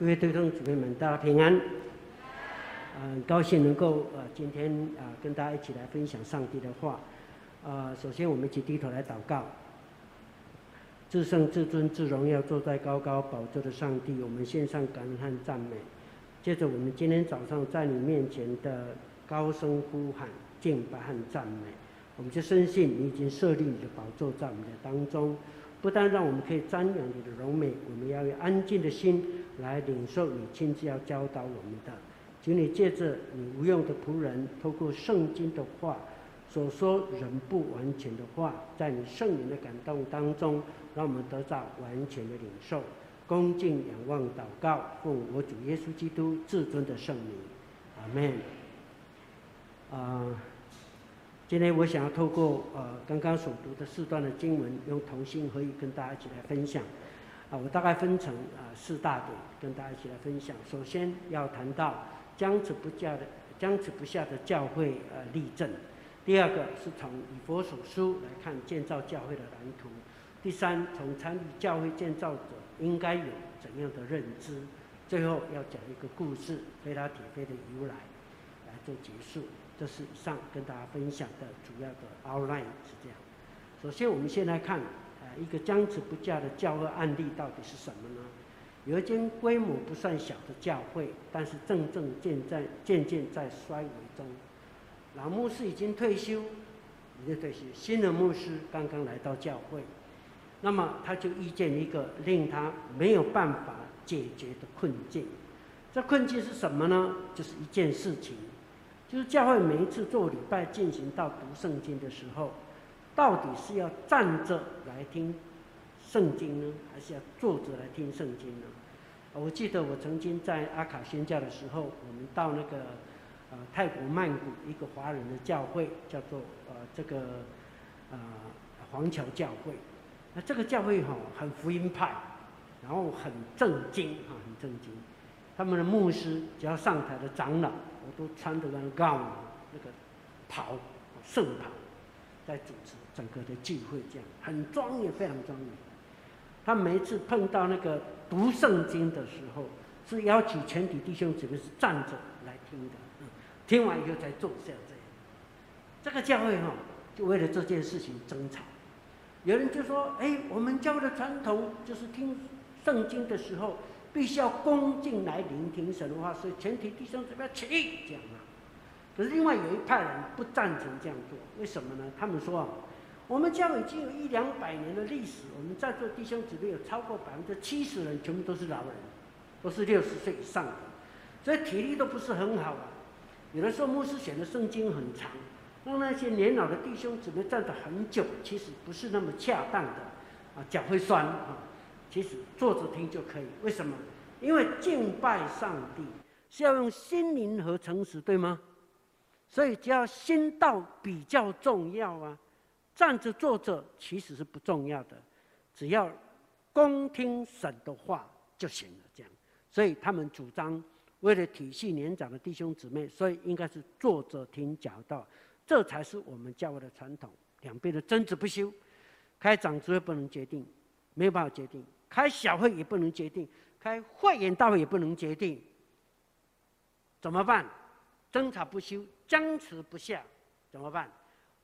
各位弟兄姊妹们，大家平安。嗯，很高兴能够呃今天啊、跟大家一起来分享上帝的话。啊、首先我们一起低头来祷告。至圣至尊至荣耀坐在高高宝座的上帝，我们献上感恩和赞美。接着我们今天早上在你面前的高声呼喊、敬拜和赞美，我们就深信你已经设立你的宝座在我们的当中。不但让我们可以瞻仰你的荣美，我们要用安静的心来领受你亲自要教导我们的。请你借着你无用的仆人，透过圣经的话所说人不完全的话，在你圣灵的感动当中，让我们得到完全的领受。恭敬仰望祷告，奉我主耶稣基督至尊的圣名，阿门。啊、今天我想要透过呃刚刚所读的四段的经文，用同心合意跟大家一起来分享。啊，我大概分成啊四大点跟大家一起来分享。首先要谈到僵持不下的僵持不下的教会呃例证。第二个是从以佛所书来看建造教会的蓝图。第三，从参与教会建造者应该有怎样的认知。最后要讲一个故事，贝拉铁非的由来，来做结束。这是上跟大家分享的主要的 outline 是这样。首先，我们先来看，呃，一个僵持不下的教会案例到底是什么呢？有一间规模不算小的教会，但是正正渐在渐渐在衰微中。老牧师已经退休，已经退休，新的牧师刚刚来到教会，那么他就遇见一个令他没有办法解决的困境。这困境是什么呢？就是一件事情。就是教会每一次做礼拜进行到读圣经的时候，到底是要站着来听圣经呢，还是要坐着来听圣经呢？我记得我曾经在阿卡宣教的时候，我们到那个呃泰国曼谷一个华人的教会，叫做呃这个呃黄桥教会。那这个教会哈很福音派，然后很正经哈，很正经。他们的牧师只要上台的长老。我都穿着那个 gown 那个袍圣袍，在主持整个的聚会，这样很庄严，非常庄严。他每一次碰到那个读圣经的时候，是邀请全体弟兄姊妹是站着来听的，嗯，听完以后才坐下这样。这个教会哈，就为了这件事情争吵。有人就说：“哎，我们教的传统就是听圣经的时候。”必须要恭敬来聆听神的话，所以全体弟兄姊妹起立讲啊。可是另外有一派人不赞成这样做，为什么呢？他们说啊，我们教已经有一两百年的历史，我们在座弟兄姊妹有超过百分之七十人全部都是老人，都是六十岁以上的，所以体力都不是很好啊。有的时候牧师写的圣经很长，让那些年老的弟兄姊妹站着很久，其实不是那么恰当的啊，脚会酸啊。其实坐着听就可以，为什么？因为敬拜上帝是要用心灵和诚实，对吗？所以只要心道比较重要啊，站着坐着其实是不重要的，只要恭听神的话就行了。这样，所以他们主张为了体恤年长的弟兄姊妹，所以应该是坐着听讲道，这才是我们教会的传统。两边的争执不休，开长执会不能决定，没有办法决定。开小会也不能决定，开会员大会也不能决定，怎么办？争吵不休，僵持不下，怎么办？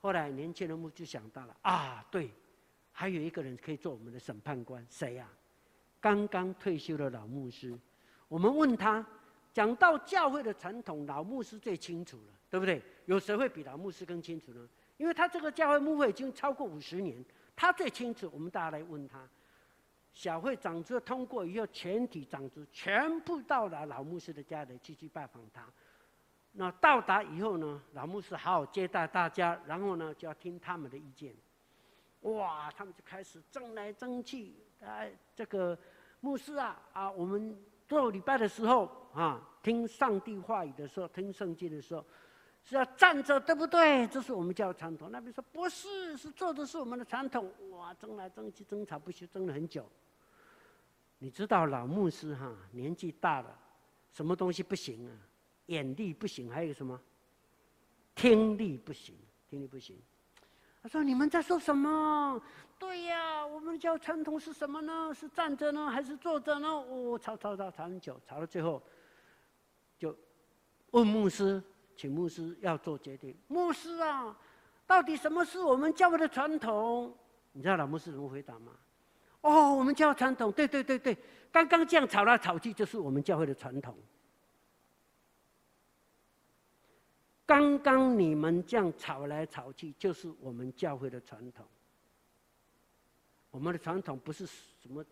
后来年轻人们就想到了啊，对，还有一个人可以做我们的审判官，谁呀？刚刚退休的老牧师。我们问他，讲到教会的传统，老牧师最清楚了，对不对？有谁会比老牧师更清楚呢？因为他这个教会牧会已经超过五十年，他最清楚。我们大家来问他。小会长执通过以后，全体长执全部到达老牧师的家里去去拜访他。那到达以后呢，老牧师好好接待大家，然后呢就要听他们的意见。哇，他们就开始争来争去。哎，这个牧师啊啊，我们做礼拜的时候啊，听上帝话语的时候，听圣经的时候，是要站着，对不对？这是我们教传统。那边说不是，是坐着是我们的传统。哇，争来争去，争吵不休，争了很久。你知道老牧师哈年纪大了，什么东西不行啊？眼力不行，还有什么？听力不行，听力不行。他说：“你们在说什么？对呀，我们教传统是什么呢？是站着呢，还是坐着呢？哦，吵吵吵吵很久，吵到最后，就问牧师，请牧师要做决定。牧师啊，到底什么是我们教会的传统？你知道老牧师怎么回答吗？哦，我们教传统，对对对对，刚刚这样吵来吵去，就是我们教会的传统。刚刚你们这样吵来吵去，就是我们教会的传统。我们的传统不是什么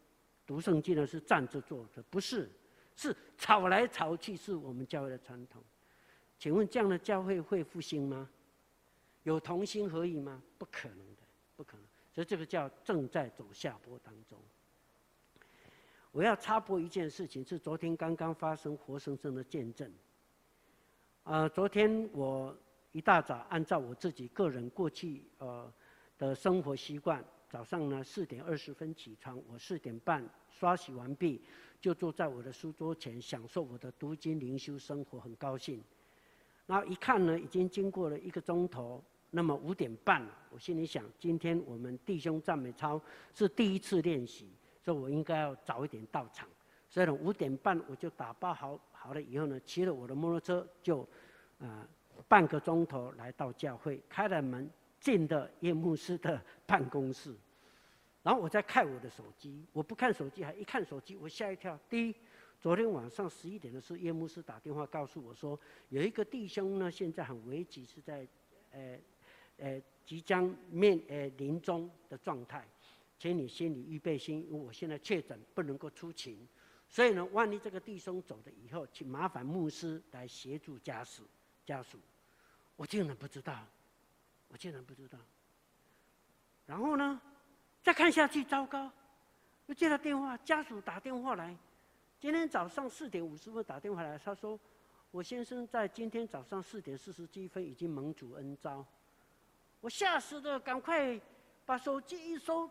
读圣经的，是站着坐着，不是，是吵来吵去，是我们教会的传统。请问这样的教会会复兴吗？有同心合意吗？不可能的，不可能。所以这个叫正在走下坡当中。我要插播一件事情，是昨天刚刚发生活生生的见证。呃，昨天我一大早按照我自己个人过去呃的生活习惯，早上呢四点二十分起床，我四点半刷洗完毕，就坐在我的书桌前享受我的读经灵修生活，很高兴。然后一看呢，已经经过了一个钟头，那么五点半，我心里想，今天我们弟兄赞美操是第一次练习，所以我应该要早一点到场。所以呢，五点半我就打包好。好了以后呢，骑了我的摩托车就，啊、呃，半个钟头来到教会，开了门进的叶牧师的办公室，然后我再看我的手机，我不看手机，还一看手机，我吓一跳。第一，昨天晚上十一点的时候，叶牧师打电话告诉我说，有一个弟兄呢，现在很危急，是在，呃，呃，即将面呃临终的状态，请你心里预备心，因为我现在确诊不能够出勤。所以呢，万一这个弟兄走了以后，请麻烦牧师来协助家属。家属，我竟然不知道，我竟然不知道。然后呢，再看下去，糟糕，又接到电话，家属打电话来，今天早上四点五十分打电话来，他说，我先生在今天早上四点四十七分已经蒙主恩召。我吓死了，赶快把手机一收，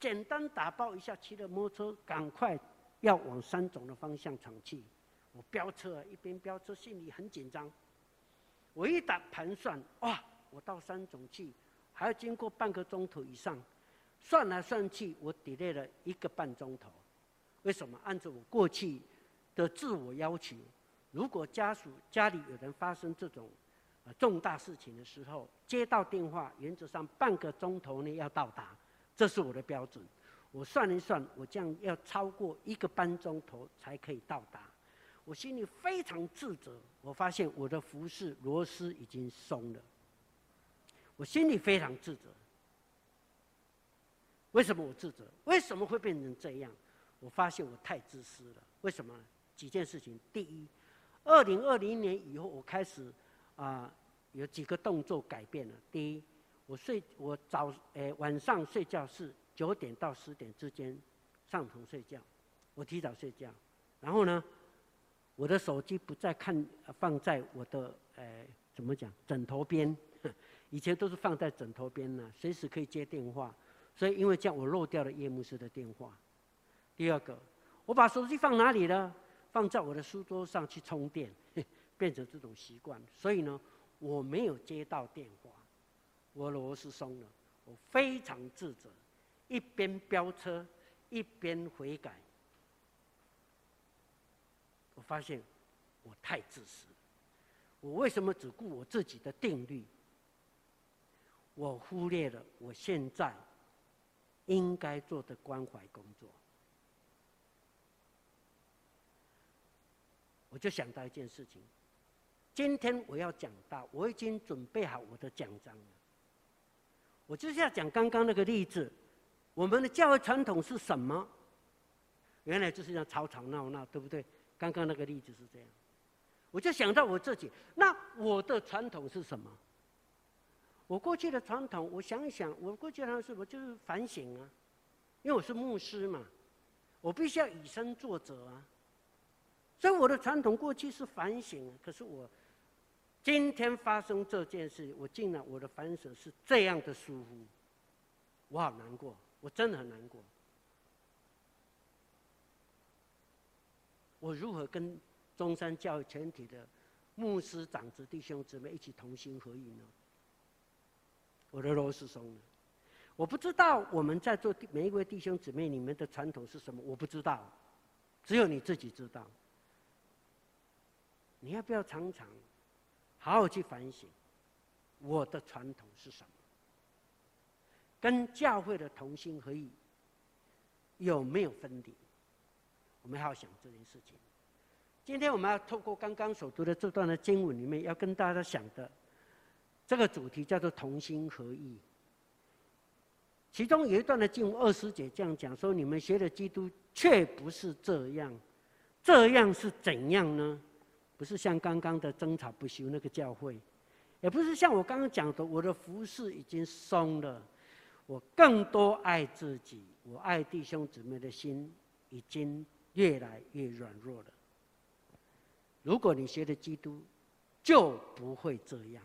简单打包一下，骑着摩托车赶快。要往三种的方向闯去，我飙车，一边飙车，心里很紧张。我一打盘算，哇，我到三种去，还要经过半个钟头以上，算来算去，我 delay 了一个半钟头。为什么？按照我过去的自我要求，如果家属家里有人发生这种重大事情的时候，接到电话，原则上半个钟头内要到达，这是我的标准。我算一算，我这样要超过一个半钟头才可以到达，我心里非常自责。我发现我的服饰螺丝已经松了，我心里非常自责。为什么我自责？为什么会变成这样？我发现我太自私了。为什么？几件事情。第一，二零二零年以后，我开始啊、有几个动作改变了。第一，我睡我早诶、晚上睡觉是。九点到十点之间上床睡觉，我提早睡觉。然后呢，我的手机不再看，放在我的呃怎么讲枕头边，以前都是放在枕头边呢，随时可以接电话。所以因为这样，我漏掉了夜幕师的电话。第二个，我把手机放哪里了？放在我的书桌上去充电，变成这种习惯。所以呢，我没有接到电话，我螺丝松了，我非常自责。一边飙车，一边悔改。我发现我太自私了。我为什么只顾我自己的定律？我忽略了我现在应该做的关怀工作。我就想到一件事情：今天我要讲到，我已经准备好我的讲章了。我就是要讲刚刚那个例子。我们的教会传统是什么？原来就是要吵吵闹闹，对不对？刚刚那个例子是这样，我就想到我自己，那我的传统是什么？我过去的传统，我想一想，我过去的是什么？就是反省啊，因为我是牧师嘛，我必须要以身作则啊。所以我的传统过去是反省，可是我今天发生这件事，我竟然我的反省是这样的疏忽，我好难过。我真的很难过。我如何跟中山教育全体的牧师长子弟兄姊妹一起同心合意呢？我的螺丝松了。我不知道我们在座每一位弟兄姊妹，你们的传统是什么？我不知道，只有你自己知道。你要不要常常好好去反省，我的传统是什么？跟教会的同心合意有没有分离？我们要想这件事情。今天我们要透过刚刚所读的这段的经文里面，要跟大家想的这个主题叫做同心合意。其中有一段的经文二师姐这样讲说：“你们学的基督却不是这样，这样是怎样呢？不是像刚刚的争吵不休那个教会，也不是像我刚刚讲的，我的服饰已经松了，我更多爱自己，我爱弟兄姊妹的心已经越来越软弱了。如果你学的基督，就不会这样。”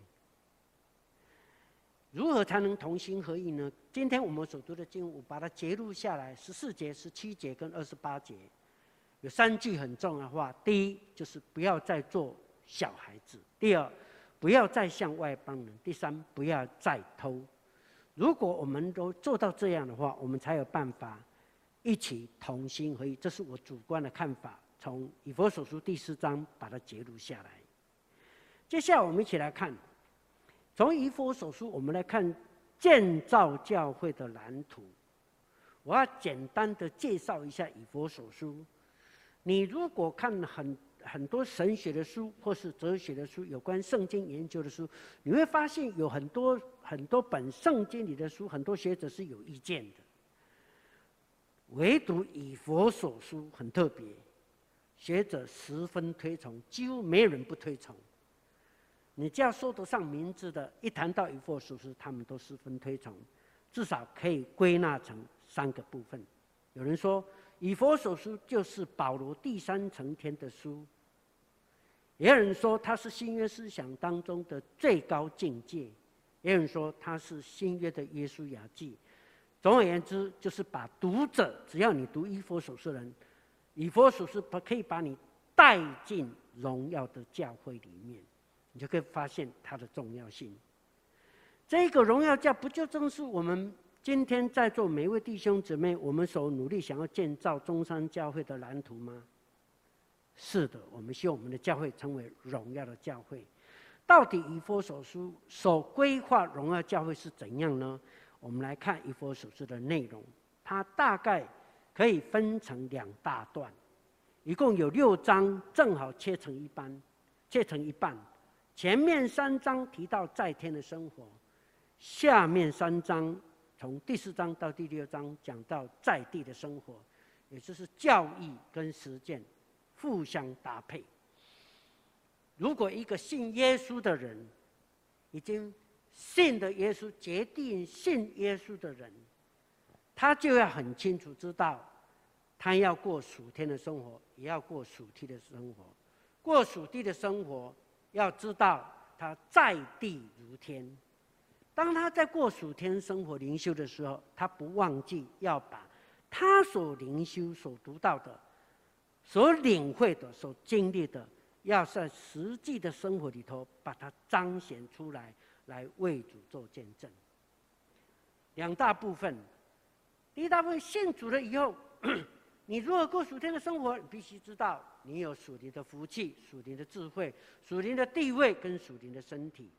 如何才能同心合意呢？今天我们所读的经文，我把它节录下来，十四节、十七节跟二十八节，有三句很重要的话。第一，就是不要再做小孩子；第二，不要再像外邦人；第三，不要再偷。如果我们都做到这样的话，我们才有办法一起同心合意。这是我主观的看法，从以佛所书第四章把它节录下来。接下来，我们一起来看。从以佛所书，我们来看建造教会的蓝图。我要简单的介绍一下以佛所书。你如果看很很多神学的书，或是哲学的书，有关圣经研究的书，你会发现有很多很多本圣经里的书，很多学者是有意见的。唯独以佛所书很特别，学者十分推崇，几乎没人不推崇。你只要说得上名字的，一谈到以佛所书，他们都十分推崇，至少可以归纳成三个部分。有人说，以弗所书就是保罗第三层天的书；也有人说，它是新约思想当中的最高境界；也有人说，它是新约的约书亚记。总而言之，就是把读者，只要你读以弗所书的人，以弗所书可以把你带进荣耀的教会里面。你就可以发现它的重要性。这个荣耀教不就正是我们今天在座每一位弟兄姊妹，我们所努力想要建造中山教会的蓝图吗？是的，我们希望我们的教会成为荣耀的教会。到底以弗所书所规划荣耀教会是怎样呢？我们来看以弗所书的内容，它大概可以分成两大段，一共有六章，正好切成一半，切成一半。前面三章提到在天的生活，下面三章从第四章到第六章讲到在地的生活，也就是教义跟实践互相搭配。如果一个信耶稣的人，已经信的耶稣，决定信耶稣的人，他就要很清楚知道，他要过属天的生活，也要过属地的生活，过属地的生活。要知道，他在地如天。当他在过属天生活灵修的时候，他不忘记要把他所灵修、所读到的、所领会的、所经历的，要在实际的生活里头把它彰显出来，来为主做见证。两大部分，第一大部分信主了以后。你如何过属天的生活？你必须知道，你有属灵的福气、属灵的智慧、属灵的地位跟属灵的身体。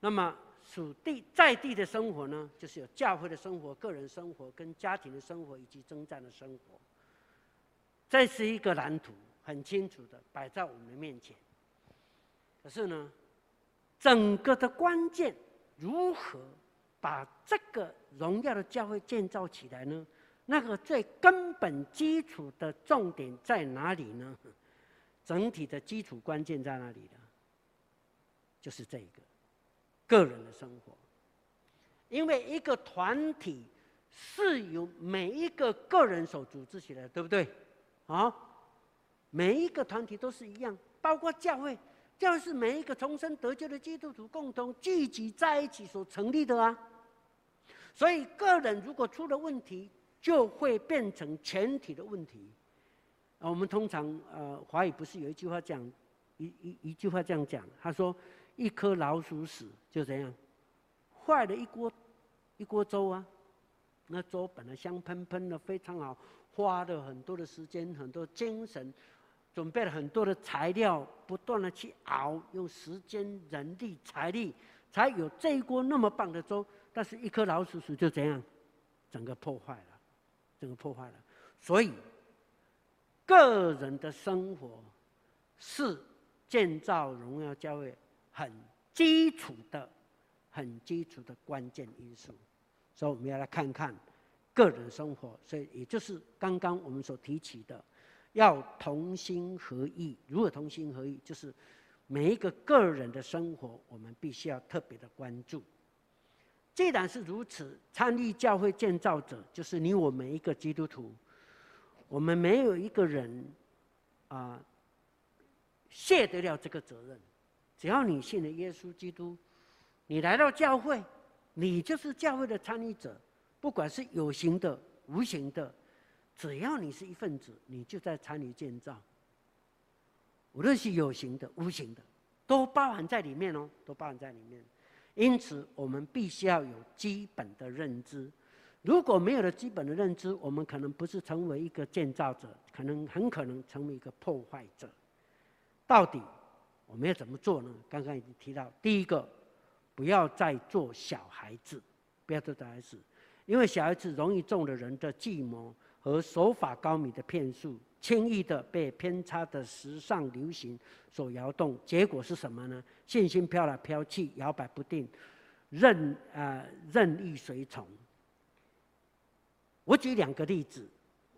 那么属地在地的生活呢，就是有教会的生活、个人生活、跟家庭的生活以及征战的生活。这是一个蓝图，很清楚的摆在我们的面前。可是呢，整个的关键，如何把这个荣耀的教会建造起来呢？那个最根本基础的重点在哪里呢？整体的基础关键在哪里呢？就是这个个人的生活，因为一个团体是由每一个个人所组织起来，对不对？啊，每一个团体都是一样，包括教会，教会是每一个重生得救的基督徒共同聚集在一起所成立的啊。所以个人如果出了问题，就会变成全体的问题。我们通常呃，华语不是有一句话讲，一一一句话这样讲，他说：“一颗老鼠屎就这样，坏了一锅一锅粥啊，那粥本来香喷喷的，非常好，花了很多的时间、很多精神，准备了很多的材料，不断的去熬，用时间、人力、财力，才有这一锅那么棒的粥。但是，一颗老鼠屎就这样，整个破坏了，整个破坏了。所以，个人的生活是建造荣耀教会很基础的。很基础的关键因素，所以我们要来看看个人生活。所以也就是刚刚我们所提起的，要同心合意。如何同心合意？就是每一个个人的生活，我们必须要特别的关注。既然是如此，参与教会建造者，就是你我每一个基督徒，我们没有一个人啊卸得了这个责任。只要你信了耶稣基督。你来到教会，你就是教会的参与者，不管是有形的、无形的，只要你是一份子，你就在参与建造。无论是有形的、无形的，都包含在里面哦，都包含在里面。因此，我们必须要有基本的认知。如果没有了基本的认知，我们可能不是成为一个建造者，可能很可能成为一个破坏者。到底我们要怎么做呢？刚刚已经提到，第一个。不要再做小孩子，不要做小孩子，因为小孩子容易中了人的计谋和手法高明的骗术，轻易的被偏差的时尚流行所摇动。结果是什么呢？信心飘来飘去，摇摆不定，任啊、任意随从。我举两个例子，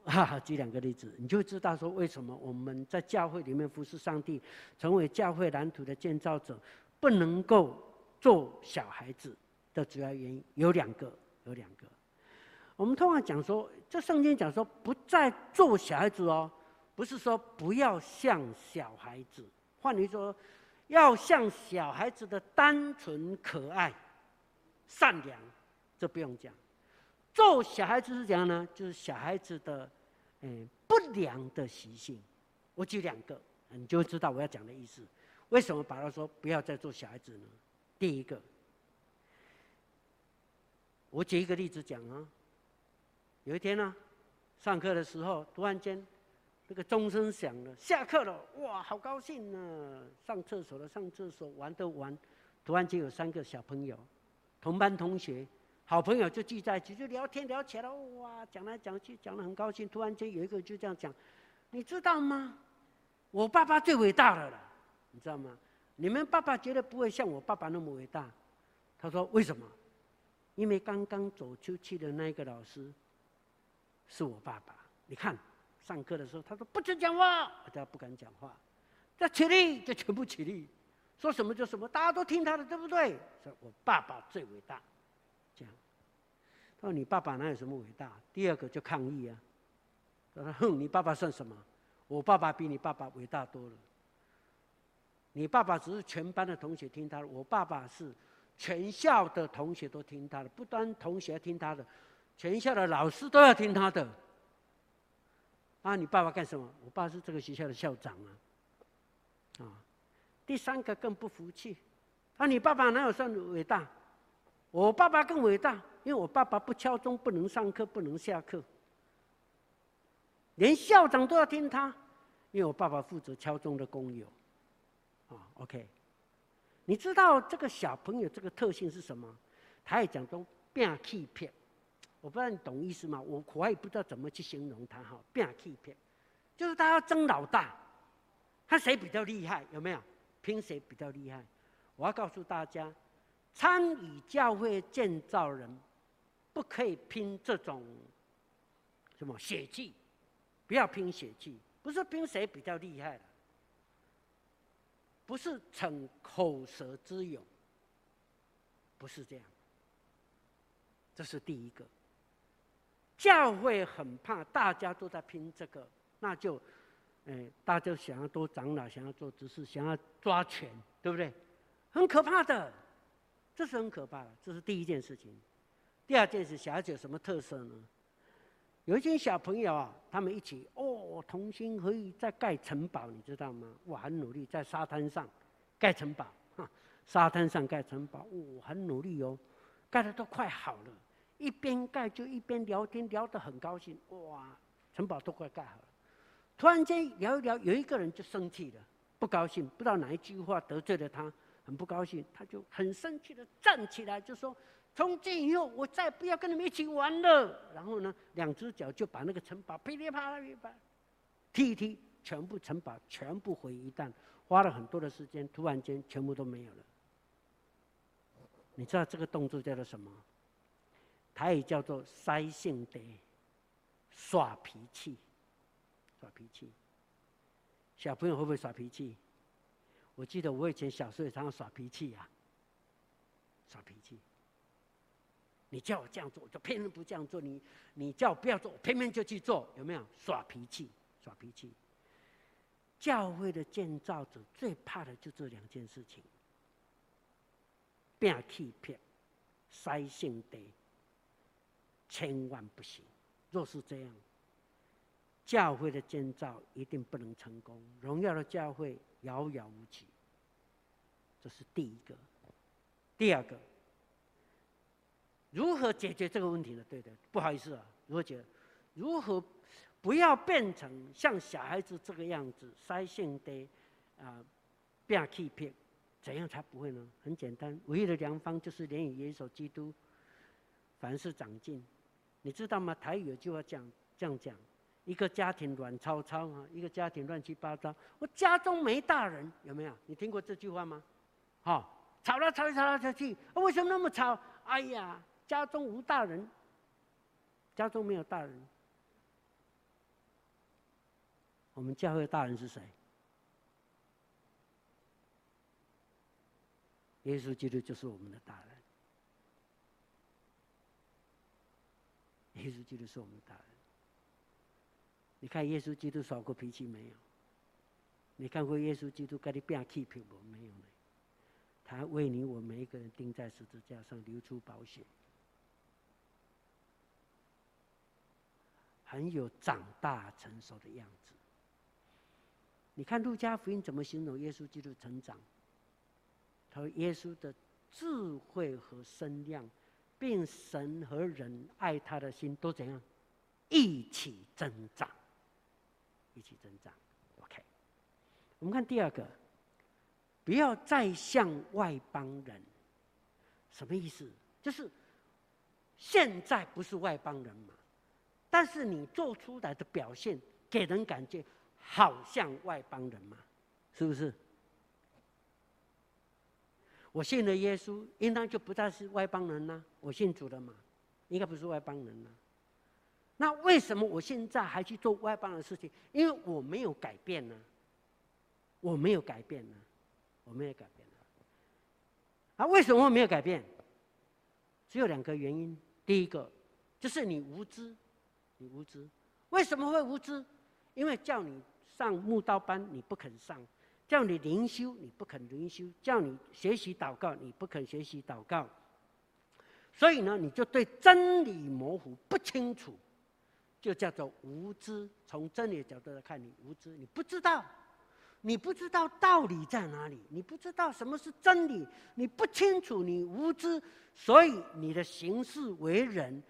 哈哈，举两个例子，你就知道说为什么我们在教会里面服侍上帝，成为教会蓝图的建造者，不能够。做小孩子的主要原因有两个，有两个。我们通常讲说，这圣经讲说不再做小孩子哦，不是说不要像小孩子，换句说，要像小孩子的单纯、可爱、善良，这不用讲。做小孩子是怎样呢？就是小孩子的，嗯，不良的习性。我举两个，你就知道我要讲的意思。为什么把他说不要再做小孩子呢？第一个，我举一个例子讲啊。有一天呢、上课的时候，突然间，那个钟声响了，下课了，哇，好高兴呢、上厕所了，上厕所，玩的玩。突然间有三个小朋友，同班同学，好朋友就聚在一起，就聊天聊起来，哇，讲来讲去，讲得很高兴。突然间有一个就这样讲，你知道吗？我爸爸最伟大的了，你知道吗？你们爸爸绝对不会像我爸爸那么伟大。他说：“为什么？因为刚刚走出去的那个老师是我爸爸。你看，上课的时候他说不准讲话，大家不敢讲话。再起立就全部起立，说什么就什么，大家都听他的，对不对？说我爸爸最伟大，那你爸爸哪有什么伟大？第二个就抗议啊。他说哼，你爸爸算什么？我爸爸比你爸爸伟大多了。”你爸爸只是全班的同学听他的，我爸爸是全校的同学都听他的，不单同学听他的，全校的老师都要听他的。啊，你爸爸干什么？我爸是这个学校的校长啊。啊，第三个更不服气，啊，你爸爸哪有算伟大？我爸爸更伟大，因为我爸爸不敲钟不能上课，不能下课，连校长都要听他，因为我爸爸负责敲钟的工友。啊、，OK 你知道这个小朋友这个特性是什么？他也讲说变气片，我不知道你懂意思吗？我我也不知道怎么去形容他哈，变气片，就是他要争老大，看谁比较厉害，有没有？拼谁比较厉害？我要告诉大家，参与教会建造人，不可以拼这种什么血气，不要拼血气，不是拼谁比较厉害了。不是逞口舌之勇，不是这样。这是第一个。教会很怕大家都在拼这个，那就，哎，大家想要做长老，想要做执事，想要抓权，对不对？很可怕的，这是很可怕的。这是第一件事情。第二件事，小孩子有什么特色呢？有一群小朋友啊，他们一起哦，同心合意在盖城堡，你知道吗？哇，很努力在沙滩上盖城堡，哈，沙滩上盖城堡，哦，很努力哦，盖的都快好了。一边盖就一边聊天，聊得很高兴。哇，城堡都快盖好了。突然间聊一聊，有一个人就生气了，不高兴，不知道哪一句话得罪了他，很不高兴，他就很生气的站起来，就说：“从今以后，我再不要跟你们一起玩了。”然后呢，两只脚就把那个城堡噼里啪啦噼里啪踢一踢，全部城堡全部毁一旦，花了很多的时间，突然间全部都没有了。你知道这个动作叫做什么？它也叫做“塞性德”，耍脾气。耍脾气，小朋友会不会耍脾气？我记得我以前小时候也常常耍脾气呀，耍脾气。你叫我这样做，我就偏偏不这样做；你你叫我不要做，我偏偏就去做，有没有？耍脾气，耍脾气。教会的建造者最怕的就这两件事情：变气骗、塞性德，千万不行。若是这样。教会的建造一定不能成功，荣耀的教会遥遥无期。这是第一个。第二个，如何解决这个问题呢？对的，不好意思啊，如何解？如何不要变成像小孩子这个样子，塞性的啊，变气片？怎样才不会呢？很简单，唯一的良方就是连以耶稣基督，凡事长进。你知道吗？台语有句话讲这样讲。一个家庭乱糟糟啊，一个家庭乱七八糟。我家中没大人，有没有？你听过这句话吗？好、吵来吵去，吵来吵去，为什么那么吵？哎呀，家中无大人，家中没有大人。我们教会大人是谁？耶稣基督就是我们的大人。耶稣基督是我们的大人。你看耶稣基督耍过脾气没有？你看过耶稣基督跟你变气皮不？没有呢。他为你我每一个人钉在十字架上，流出宝血，很有长大成熟的样子。你看路加福音怎么形容耶稣基督成长？他说耶稣的智慧和身量，并神和人爱他的心都怎样？一起增长。一起增长，OK。我们看第二个，不要再像外邦人，什么意思？就是现在不是外邦人嘛，但是你做出来的表现给人感觉好像外邦人嘛，是不是？我信了耶稣，应当就不再是外邦人了。我信主了嘛，应该不是外邦人了。那为什么我现在还去做外邦的事情？因为我没有改变呢，我没有改变呢，我没有改变呢。啊，为什么我没有改变？只有两个原因。第一个就是你无知，你无知。为什么会无知？因为叫你上慕道班，你不肯上；叫你灵修，你不肯灵修；叫你学习祷告，你不肯学习祷告。所以呢，你就对真理模糊不清楚。就叫做无知。从真理的角度来看，你无知，你不知道，你不知道道理在哪里，你不知道什么是真理，你不清楚，你无知，所以你的行事为人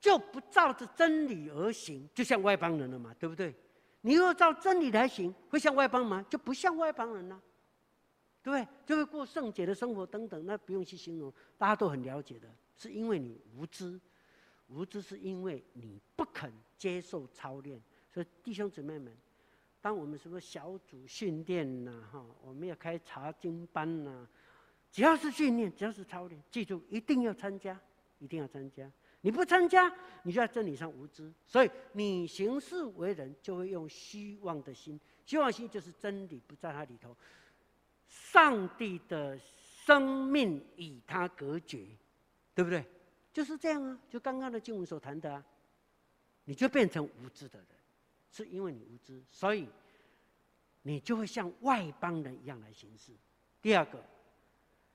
就不照着真理而行，就像外邦人了嘛，对不对？你若照真理来行，会像外邦吗？就不像外邦人了，对不对？就会过圣洁的生活等等，那不用去形容，大家都很了解的，是因为你无知。无知是因为你不肯接受操练，所以弟兄姊妹们，当我们什么小组训练呐，哈，我们要开查经班呐，只要是训练，只要是操练，记住一定要参加，一定要参加。你不参加，你就在真理上无知，所以你行事为人就会用虚妄的心，虚妄心就是真理不在他里头，上帝的生命与他隔绝，对不对？就是这样啊，就刚刚的经文所谈的啊，你就变成无知的人，是因为你无知，所以你就会像外邦人一样来行事。第二个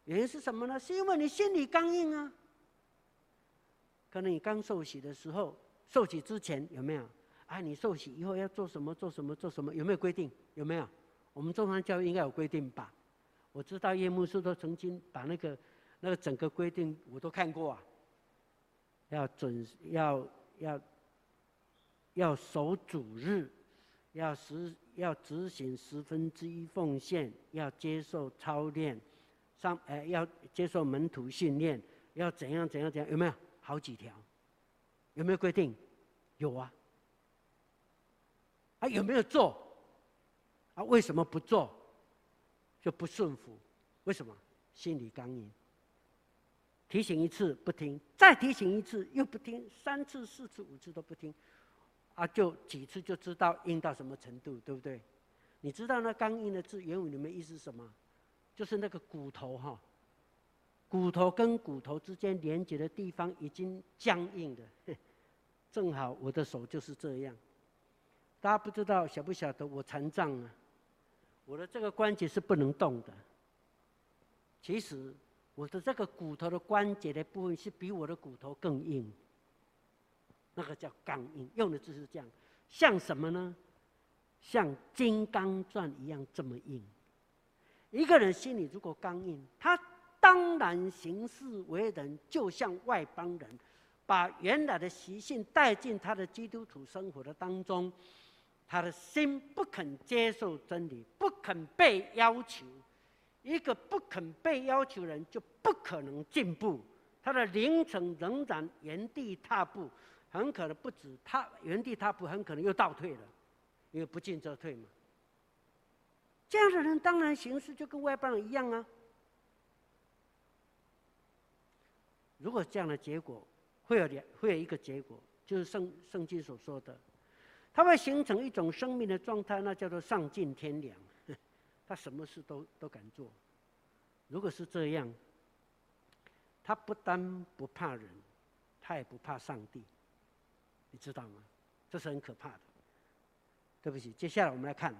原因是什么呢？是因为你心里刚硬啊。可能你刚受洗的时候，受洗之前有没有？啊，你受洗以后要做什么？做什么？做什么？有没有规定？有没有？我们中山教育应该有规定吧？我知道叶牧师都曾经把那个那个整个规定我都看过啊。要准要要要守主日，要实要执行十分之一奉献，要接受操练，上哎要接受门徒训练，要怎样怎样怎样，有没有好几条？有没有规定？有啊。啊有没有做？啊为什么不做？就不顺服？为什么？心里刚硬。提醒一次不听，再提醒一次又不听，三次、四次、五次都不听，啊，就几次就知道硬到什么程度，对不对？你知道那刚硬的字原文里面意思是什么？就是那个骨头哈，骨头跟骨头之间连接的地方已经僵硬的，正好我的手就是这样。大家不知道晓不晓得我残障啊？我的这个关节是不能动的。其实。我的这个骨头的关节的部分是比我的骨头更硬，那个叫刚硬，用的字是这样，像什么呢？像金刚钻一样这么硬。一个人心里如果刚硬，他然行事为人就像外邦人，把原来的习性带进他的基督徒生活的当中，他的心不肯接受真理，不肯被要求。一个不肯被要求的人，就不可能进步，他的灵程仍然原地踏步，很可能不止他原地踏步，很可能又倒退了，因为不进则退嘛。这样的人当然行事就跟外邦人一样啊。如果这样的结果，会有两会有一个结果，就是圣圣经所说的，他会形成一种生命的状态，那叫做丧尽天良。他什么事都都敢做，如果是这样，他不但不怕人，他也不怕上帝，你知道吗？这是很可怕的。对不起，接下来我们来看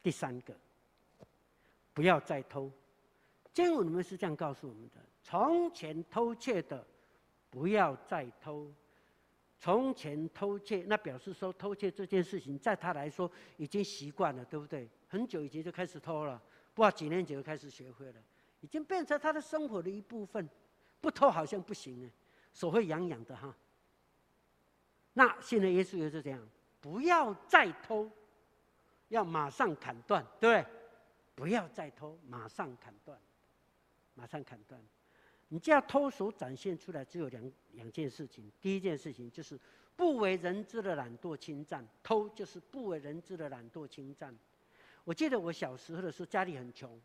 第三个，不要再偷。经文里面是这样告诉我们的：从前偷窃的，不要再偷。从前偷窃，那表示说偷窃这件事情，在他来说已经习惯了，对不对？很久以前就开始偷了，不知道几年前就开始学会了，已经变成他的生活的一部分。不偷好像不行呢，手会痒痒的哈。那现在耶稣也是这样，不要再偷，要马上砍断，对不对？不要再偷，马上砍断，马上砍断。你这样偷所展现出来只有两两件事情，第一件事情就是不为人知的懒惰侵占，偷就是不为人知的懒惰侵占。我记得我小时候的时候家里很穷，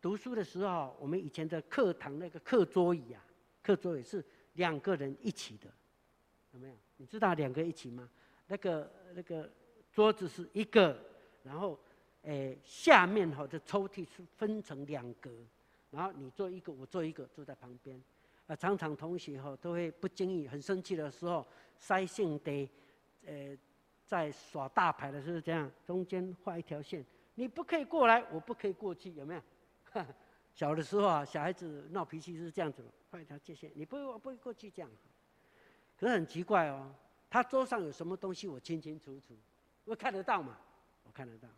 读书的时候我们以前的课堂那个课桌椅啊，课桌椅是两个人一起的，有没有？你知道两个一起吗？那个那个桌子是一个，然后诶下面哈的抽屉是分成两格。然后你做一个，我做一个，坐在旁边。啊，常常同学哈都会不经意、很生气的时候，塞性的，呃，在耍大牌的时候这样，中间画一条线，你不可以过来，我不可以过去，有没有？小的时候啊，小孩子闹脾气是这样子，画一条界线，你不会，我不会过去这样。可是很奇怪哦，他桌上有什么东西，我清清楚楚，我看得到嘛？我看得到。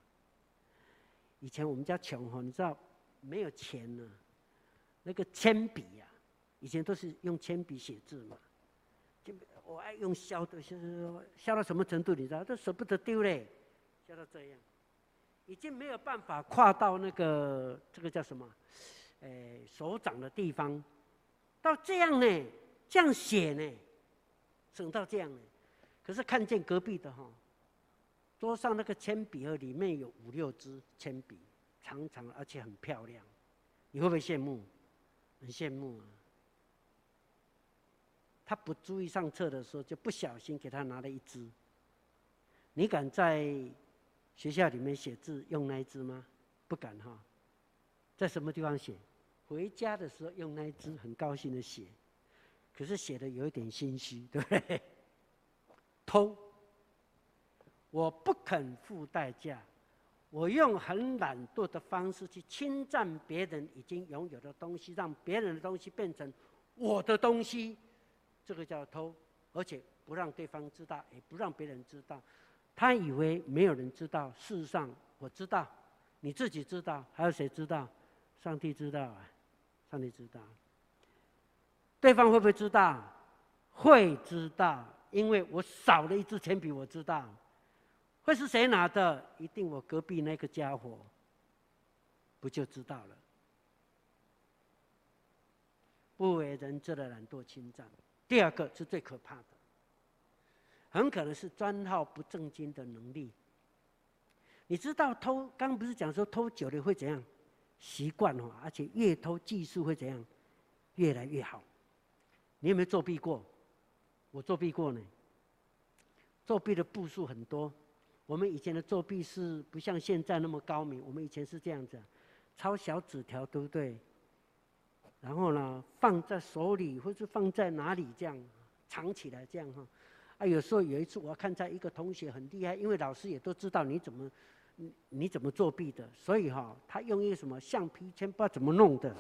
以前我们家穷哈，你知道没有钱呢。那个铅笔呀，以前都是用铅笔写字嘛。就我爱用削的，就是削到什么程度，你知道？都舍不得丢嘞，削到这样，已经没有办法跨到那个这个叫什么？哎，手掌的地方。到这样呢，这样写呢，省到这样呢。可是看见隔壁的哈，桌上那个铅笔盒里面有五六支铅笔，长长而且很漂亮，你会不会羡慕？很羡慕啊！他不注意上厕的时候，就不小心给他拿了一支。你敢在学校里面写字用那一支吗？不敢哈。在什么地方写？回家的时候用那一支，很高兴的写。可是写的有一点心虚，对不对？偷，我不肯付代价。我用很懒惰的方式去侵占别人已经拥有的东西，让别人的东西变成我的东西，这个叫偷，而且不让对方知道，也不让别人知道。他以为没有人知道，事实上我知道，你自己知道，还有谁知道？上帝知道啊，上帝知道。对方会不会知道？会知道，因为我少了一支铅笔，我知道，会是谁拿的？一定我隔壁那个家伙，不就知道了？不为人知的懒惰侵占。第二个是最可怕的，很可能是专好不正经的能力。你知道偷，刚不是讲说偷久了会怎样？习惯哦，而且越偷技术会怎样？越来越好。你有没有作弊过？我作弊过呢。作弊的步数很多。我们以前的作弊是不像现在那么高明。我们以前是这样子，抄小纸条，对不对？然后呢，放在手里，或是放在哪里这样藏起来，这样哈。啊，有时候有一次，我看在一个同学很厉害，因为老师也都知道你怎么。你你怎么作弊的？所以哈、他用一个什么橡皮圈，不知道怎么弄的，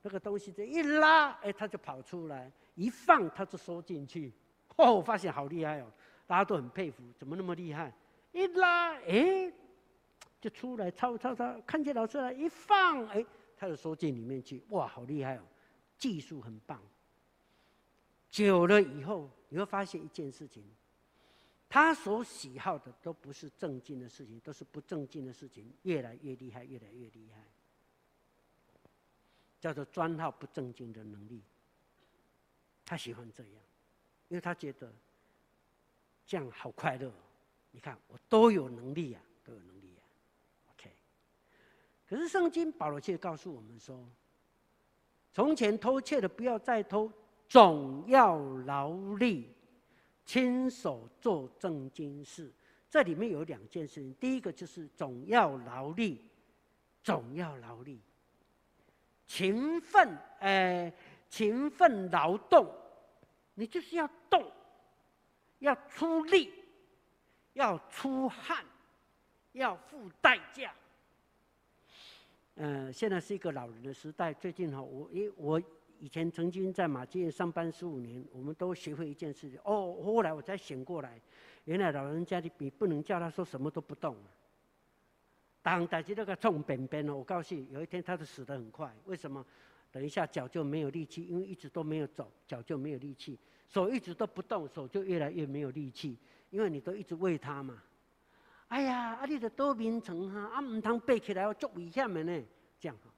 那个东西这一拉，哎，他就跑出来；一放，他就收进去。哦，我发现好厉害哦，大家都很佩服，怎么那么厉害？一拉，哎，就出来，抄抄抄，看见老师来，一放，哎，他就收进里面去。哇，好厉害哦，技术很棒。久了以后，你会发现一件事情。他所喜好的都不是正经的事情，都是不正经的事情，越来越厉害，越来越厉害，叫做专好不正经的能力。他喜欢这样，因为他觉得这样好快乐。你看，我都有能力呀、啊，都有能力呀、啊。OK，可是圣经保罗却告诉我们说：从前偷窃的不要再偷，总要劳力。亲手做正经事，这里面有两件事情。第一个就是总要劳力，总要劳力，勤奋，哎，勤奋劳动，你就是要动，要出力，要出汗，要付代价。嗯、现在是一个老人的时代。最近哈，我因为我。以前曾经在马偕上班十五年，我们都学会一件事情。哦，后来我才醒过来，原来老人家的笔不能叫他说什么都不动。当大家那个冲边边了，我告诉你，有一天他就死得很快。为什么？等一下脚就没有力气，因为一直都没有走，脚就没有力气；手一直都不动，手就越来越没有力气，因为你都一直喂他嘛。哎呀，啊，你的多眠床哈，啊，唔通背起来要足危险的呢。这样哈，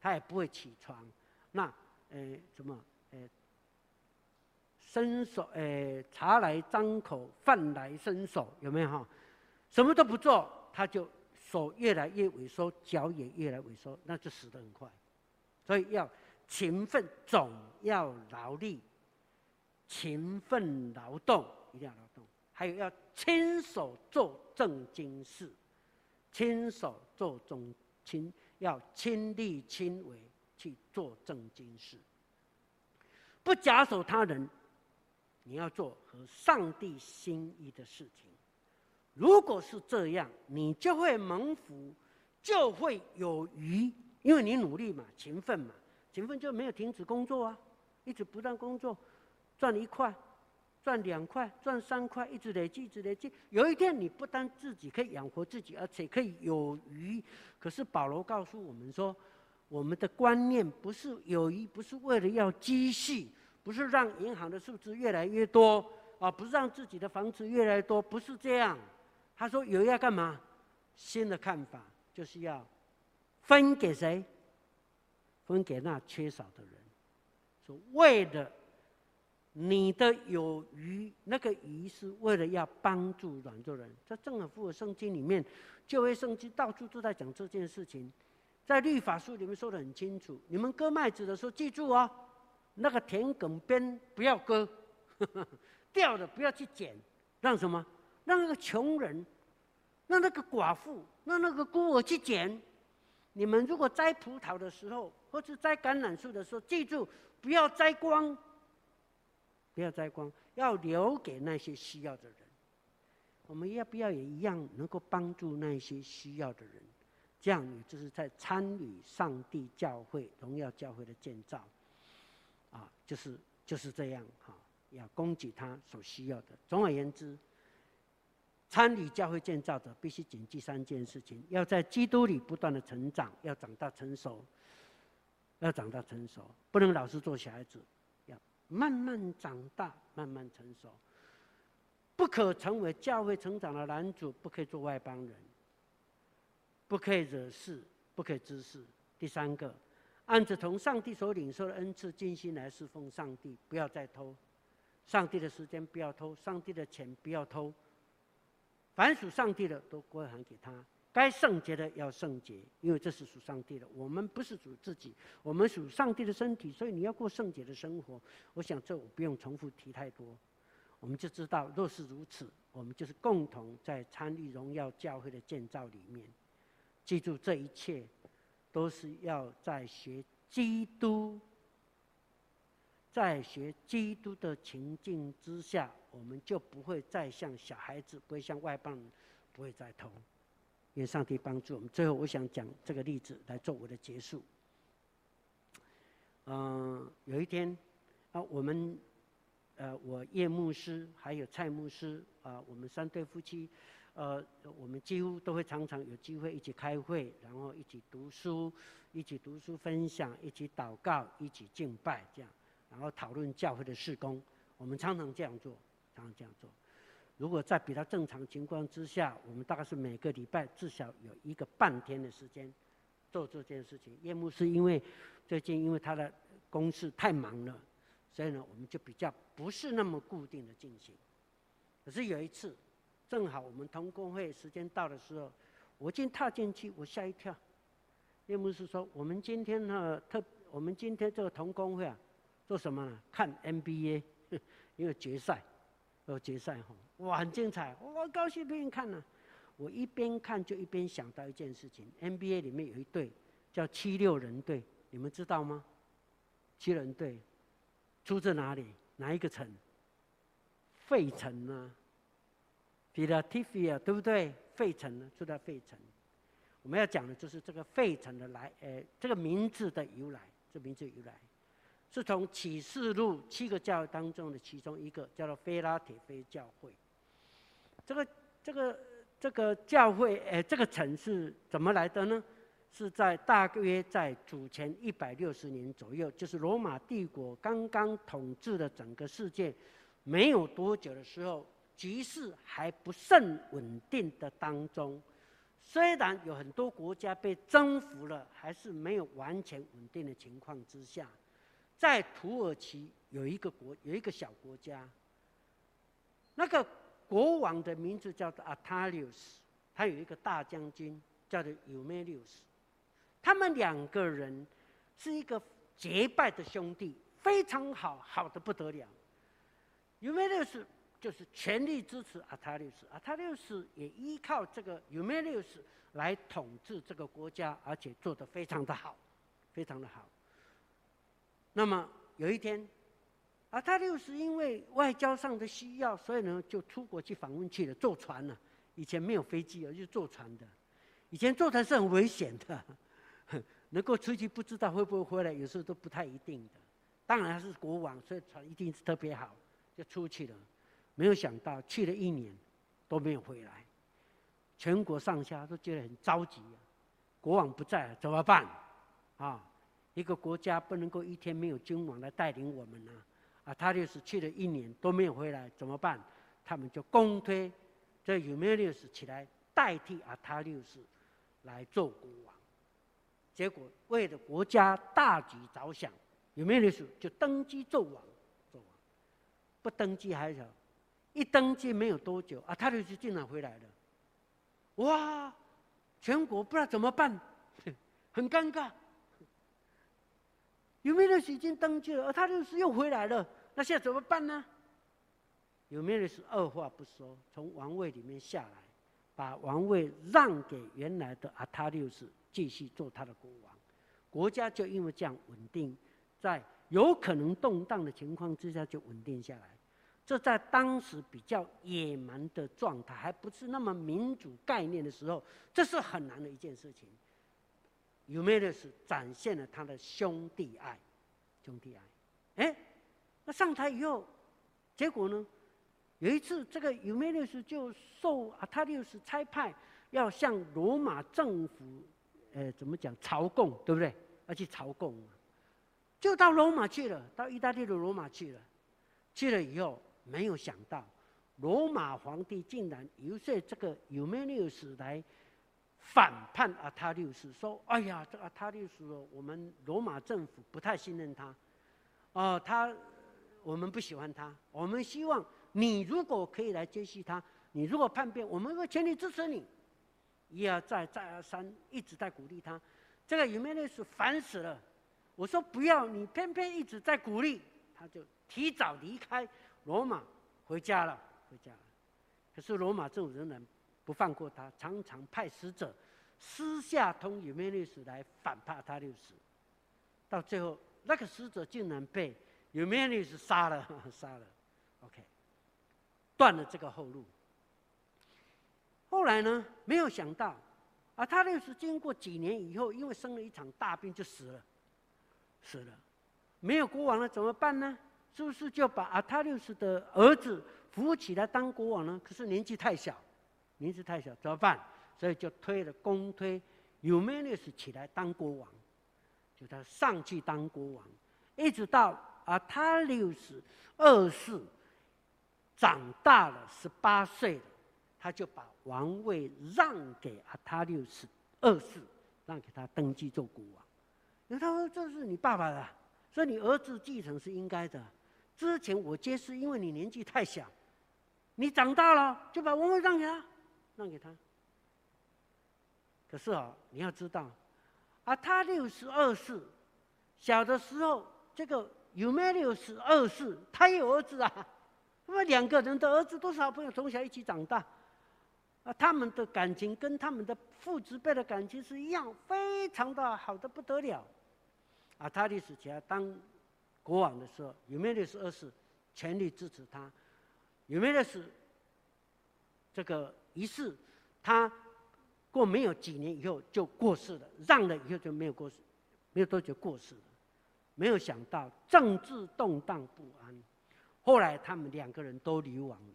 他也不会起床。那。诶，什么？诶，伸手，诶，茶来张口，饭来伸手，有没有哈？什么都不做，他就手越来越萎缩，脚也越来萎缩，那就死得很快。所以要勤奋，总要劳力，勤奋劳动，一定要劳动。还有要亲手做正经事，亲手做正亲，要亲力亲为。去做正经事，不假手他人，你要做和上帝心意的事情。如果是这样，你就会蒙福，就会有余，因为你努力嘛，勤奋嘛，勤奋就没有停止工作啊，一直不断工作，赚一块，赚两块，赚三块，一直累积，一直累积。有一天，你不但自己可以养活自己，而且可以有余。可是保罗告诉我们说。我们的观念不是有余，不是为了要积蓄，不是让银行的数字越来越多啊，不是让自己的房子越来越多，不是这样。他说有要干嘛？新的看法就是要分给谁？分给那缺少的人。说为了你的有余，那个余是为了要帮助软弱人。在正好符合圣经里面，旧约圣经到处都在讲这件事情。在律法书里面说得很清楚，你们割麦子的时候，记住哦，那个田埂边不要割，掉的不要去捡，让什么？让那个穷人，让那个寡妇，让那个孤儿去捡。你们如果摘葡萄的时候，或者摘橄榄树的时候，记住不要摘光，不要摘光，要留给那些需要的人。我们要不要也一样，能够帮助那些需要的人？这样，你就是在参与上帝教会、荣耀教会的建造，啊，就是就是这样哈，要供给他所需要的。总而言之，参与教会建造者必须谨记三件事情：要在基督里不断的成长，要长大成熟，要长大成熟，不能老是做小孩子，慢慢长大，慢慢成熟。不可成为教会成长的拦阻，不可以做外邦人，不可以惹事，不可以滋事。第三个，按着从上帝所领受的恩赐，尽心来侍奉上帝，不要再偷。上帝的时间不要偷，上帝的钱不要偷。凡属上帝的都归还给他，该圣洁的要圣洁，因为这是属上帝的。我们不是属自己，我们属上帝的身体，所以你要过圣洁的生活。我想这我不用重复提太多。我们就知道，若是如此，我们就是共同在参与荣耀教会的建造里面。记住，这一切都是要在学基督，在学基督的情境之下，我们就不会再像小孩子，不会像外邦人，不会再偷。愿上帝帮助我们。最后，我想讲这个例子来做我的结束。嗯，有一天啊，我们。呃，我叶牧师还有蔡牧师啊、我们三对夫妻，呃，我们几乎都会常常有机会一起开会，然后一起读书，一起读书分享，一起祷告，一起敬拜，这样，然后讨论教会的事工。我们常常这样做，常常这样做。如果在比较正常情况之下，我们大概是每个礼拜至少有一个半天的时间做这件事情。叶牧师因为最近因为他的公事太忙了。所以呢，我们就比较不是那么固定的进行。可是有一次，正好我们同工会时间到的时候，我进踏进去，我吓一跳。叶牧师说：“我们今天呢，特我们今天这个同工会啊，做什么呢？看 NBA，因为决赛，有决赛哈，哇，很精彩，我高兴不愿意看呢。我一边看就一边想到一件事情：NBA 里面有一队叫七六人队，你们知道吗？七人队。”出自哪里？哪一个城？费城呢？Philadelphia 对不对？费城呢？住在费城。我们要讲的就是这个费城的来，呃，这个名字的由来。这名字由来是从启示录七个教会当中的其中一个，叫做菲拉铁非教会。这个这个这个教会，呃，这个城是怎么来的呢？是在大约在主前一百六十年左右，就是罗马帝国刚刚统治了整个世界，没有多久的时候，局势还不甚稳定的当中，虽然有很多国家被征服了，还是没有完全稳定的情况之下，在土耳其有一个国，有一个小国家，那个国王的名字叫做阿塔利斯，他有一个大将军叫做尤梅利乌斯。他们两个人是一个结拜的兄弟，非常好，好的不得了。尤梅六世就是全力支持阿塔六世，阿塔六世也依靠这个尤梅六世来统治这个国家，而且做得非常的好，非常的好。那么有一天，啊，他六世因为外交上的需要，所以呢就出国去访问去了，坐船了。以前没有飞机，而是坐船的。以前坐船是很危险的。能够出去不知道会不会回来，有时候都不太一定的。当然是国王，所以船一定是特别好，就出去了。没有想到去了一年都没有回来，全国上下都觉得很着急啊。国王不在了怎么办？啊，一个国家不能够一天没有君王来带领我们呢？啊，他就是去了一年都没有回来，怎么办？他们就公推这尤梅六世起来代替阿塔六世来做国王。结果为了国家大局着想，尤梅六世就登基做王，做王。不登基还好，一登基没有多久，啊，他就竟然回来了。哇，全国不知道怎么办，很尴尬。尤梅六世已经登基了，而他就是又回来了，那现在怎么办呢？尤梅六世二话不说，从王位里面下来，把王位让给原来的阿塔六世。继续做他的国王，国家就因为这样稳定，在有可能动荡的情况之下就稳定下来。这在当时比较野蛮的状态，还不是那么民主概念的时候，这是很难的一件事情。尤梅六世展现了他的兄弟爱，兄弟爱。哎，那上台以后，结果呢？有一次，这个尤梅六斯就受阿塔六斯差派，要向罗马政府。呃，怎么讲朝贡，对不对？要去朝贡，就到罗马去了，到意大利的罗马去了。去了以后，没有想到，罗马皇帝竟然游说这个尤梅利斯来反叛阿塔利斯，说：“哎呀，这阿塔利斯，我们罗马政府不太信任他，哦、他我们不喜欢他，我们希望你如果可以来接续他，你如果叛变，我们会全力支持你。”一而再，再而三，一直在鼓励他。这个尤梅利乌斯烦死了，我说不要，你偏偏一直在鼓励，他就提早离开罗马回家了，回家了。可是罗马政府仍然不放过他，常常派使者私下通尤梅利乌斯来反叛他六世。到最后，那个使者竟然被尤梅利乌斯杀了，杀了。OK，断了这个后路。后来呢？没有想到，啊，他那是经过几年以后，因为生了一场大病就死了，死了，没有国王了怎么办呢？是不是就把阿塔六斯的儿子扶起来当国王呢？可是年纪太小，年纪太小怎么办？所以就推了公推尤梅利斯起来当国王，就他上去当国王，一直到阿塔六十二世长大了十八岁了。他就把王位让给阿塔六十二世，让给他登基做国王。因为他说：“这是你爸爸的，所以你儿子继承是应该的。之前我接是，因为你年纪太小，你长大了就把王位让给他，让给他。可是啊，你要知道，阿塔六十二世小的时候，这个尤梅利乌斯二世他也有儿子啊，那么两个人的儿子都是好朋友，从小一起长大。”啊，他们的感情跟他们的父子辈的感情是一样，非常的好的不得了。啊，他历史起来当国王的时候，尤梅利乌斯二世全力支持他。尤梅利乌斯这个一世，他过没有几年以后就过世了，让了以后就没有过世，没有多久过世了。没有想到政治动荡不安，后来他们两个人都流亡了。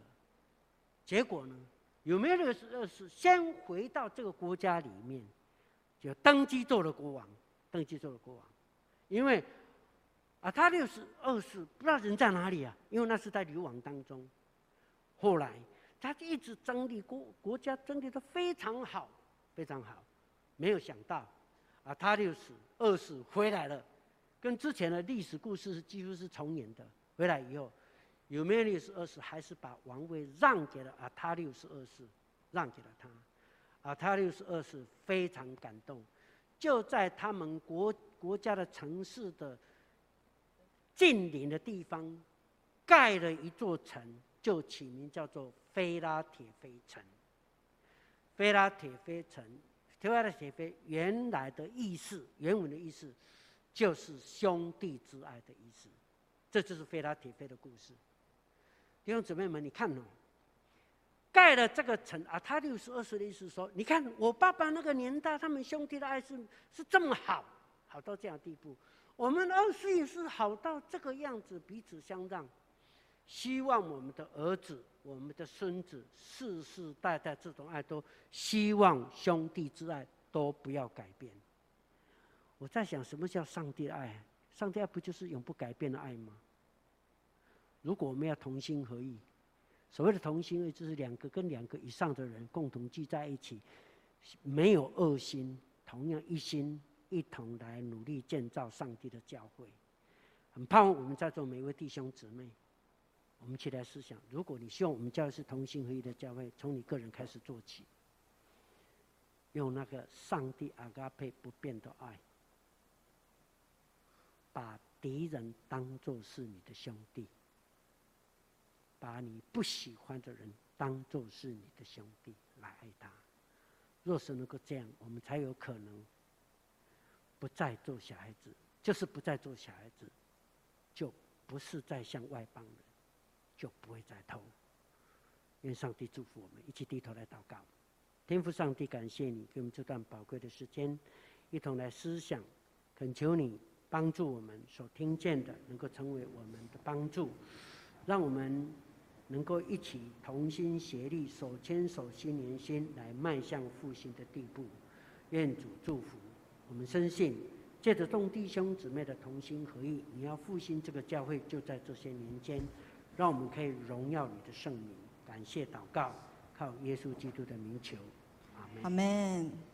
结果呢？尤梅利乌斯二世先回到这个国家里面，就登基做了国王，登基做了国王。因为啊，他六斯二世不知道人在哪里啊，因为那是在流亡当中。后来他就一直整理国国家，整理的非常好，非常好。没有想到啊，他六斯二世回来了，跟之前的历史故事是几乎是重演的。回来以后。尤梅利乌斯二世还是把王位让给了阿塔六斯二世，让给了他。阿塔六斯二世非常感动，就在他们国国家的城市的近邻的地方，盖了一座城，就起名叫做菲拉铁菲城。菲拉铁菲城，菲拉铁菲原来的意思，原文的意思就是兄弟之爱的意思。这就是菲拉铁菲的故事。弟兄姊妹们，你看哦，盖了这个城啊，他六十二岁的意思说，你看我爸爸那个年代，他们兄弟的爱是是这么好，好到这样地步。我们二十也是好到这个样子，彼此相让。希望我们的儿子、我们的孙子世世代代这种爱，都希望兄弟之爱都不要改变。我在想，什么叫上帝的爱？上帝爱不就是永不改变的爱吗？如果我们要同心合意，所谓的同心合意，就是两个跟两个以上的人共同聚在一起，没有恶心，同样一心一同来努力建造上帝的教会。很盼望我们在座每一位弟兄姊妹，我们起来思想：如果你希望我们教会是同心合意的教会，从你个人开始做起，用那个上帝阿嘎佩不变的爱，把敌人当作是你的兄弟。把你不喜欢的人当作是你的兄弟来爱他，若是能够这样，我们才有可能不再做小孩子，就是不再做小孩子，就不是再像外邦人，就不会再偷。愿上帝祝福我们，一起低头来祷告。天父上帝，感谢你给我们这段宝贵的时间，一同来思想，恳求你帮助我们所听见的，能够成为我们的帮助，让我们。能够一起同心协力，手牵手心连心，来迈向复兴的地步。愿主祝福我们，深信借着众弟兄姊妹的同心合意，你要复兴这个教会，就在这些年间，让我们可以荣耀你的圣名。感谢祷告，靠耶稣基督的名求，阿门。阿门。